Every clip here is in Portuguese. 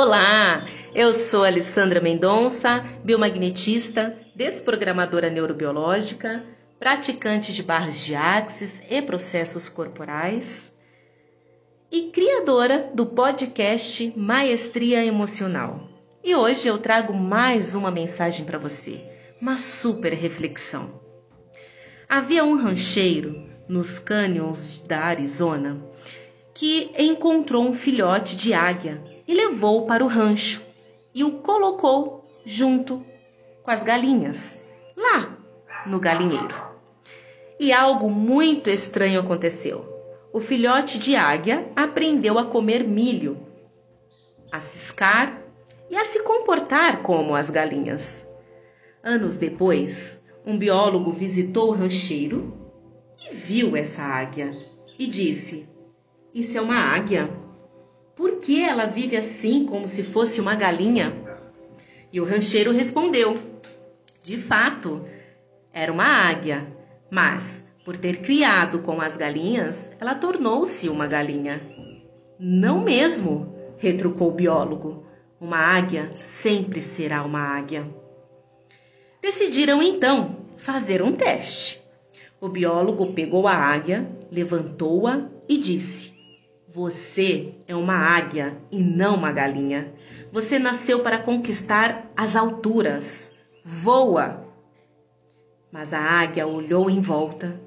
Olá, eu sou Alessandra Mendonça, biomagnetista, desprogramadora neurobiológica, praticante de barras de axis e processos corporais e criadora do podcast Maestria Emocional. E hoje eu trago mais uma mensagem para você, uma super reflexão. Havia um rancheiro nos cânions da Arizona que encontrou um filhote de águia e levou para o rancho e o colocou junto com as galinhas, lá no galinheiro. E algo muito estranho aconteceu. O filhote de águia aprendeu a comer milho, a ciscar e a se comportar como as galinhas. Anos depois, um biólogo visitou o rancheiro e viu essa águia e disse: Isso é uma águia? Por que ela vive assim, como se fosse uma galinha? E o rancheiro respondeu: De fato, era uma águia, mas por ter criado com as galinhas, ela tornou-se uma galinha. Não mesmo, retrucou o biólogo. Uma águia sempre será uma águia. Decidiram então fazer um teste. O biólogo pegou a águia, levantou-a e disse: você é uma águia e não uma galinha. Você nasceu para conquistar as alturas. Voa! Mas a águia olhou em volta,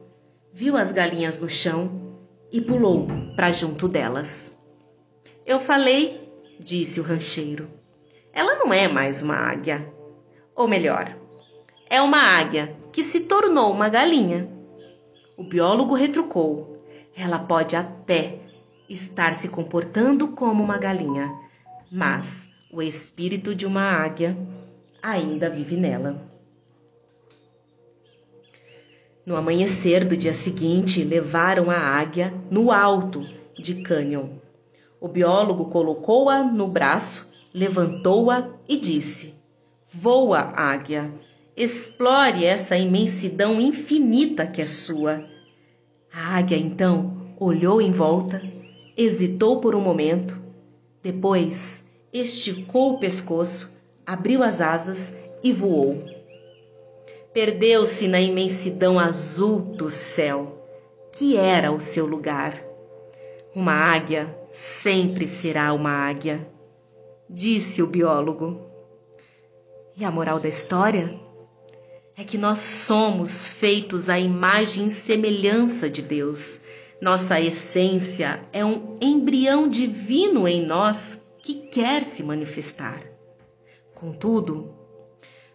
viu as galinhas no chão e pulou para junto delas. Eu falei, disse o rancheiro. Ela não é mais uma águia. Ou melhor, é uma águia que se tornou uma galinha. O biólogo retrucou. Ela pode até estar se comportando como uma galinha, mas o espírito de uma águia ainda vive nela. No amanhecer do dia seguinte, levaram a águia no alto de Canyon. O biólogo colocou-a no braço, levantou-a e disse: Voa, águia, explore essa imensidão infinita que é sua. A águia então olhou em volta hesitou por um momento, depois esticou o pescoço, abriu as asas e voou. Perdeu-se na imensidão azul do céu, que era o seu lugar. Uma águia sempre será uma águia, disse o biólogo. E a moral da história é que nós somos feitos à imagem e semelhança de Deus nossa essência é um embrião divino em nós que quer se manifestar. Contudo,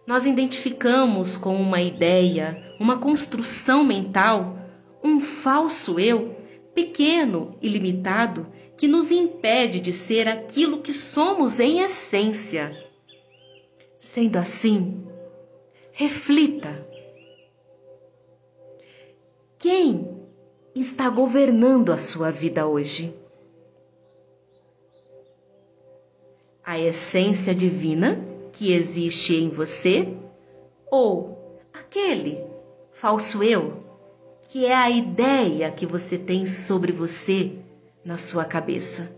nós identificamos com uma ideia, uma construção mental, um falso eu, pequeno e limitado, que nos impede de ser aquilo que somos em essência. Sendo assim, reflita. Quem está governando a sua vida hoje? A essência divina que existe em você ou aquele falso eu que é a ideia que você tem sobre você na sua cabeça?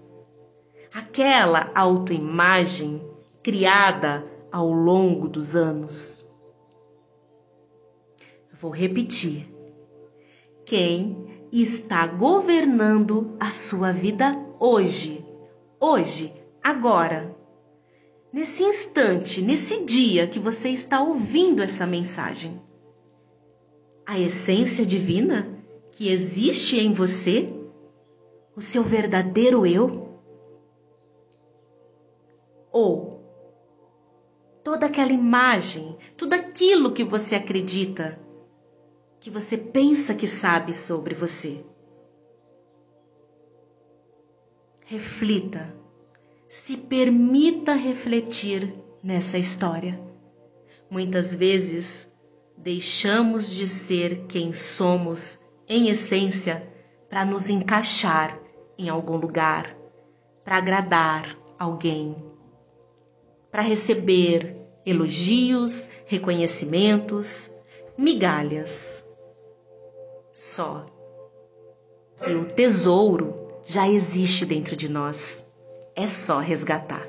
Aquela autoimagem criada ao longo dos anos. Vou repetir. Quem está governando a sua vida hoje, hoje, agora. Nesse instante, nesse dia que você está ouvindo essa mensagem. A essência divina que existe em você, o seu verdadeiro eu? Ou toda aquela imagem, tudo aquilo que você acredita que você pensa que sabe sobre você. Reflita, se permita refletir nessa história. Muitas vezes deixamos de ser quem somos em essência para nos encaixar em algum lugar, para agradar alguém, para receber elogios, reconhecimentos, migalhas só que o tesouro já existe dentro de nós. É só resgatar.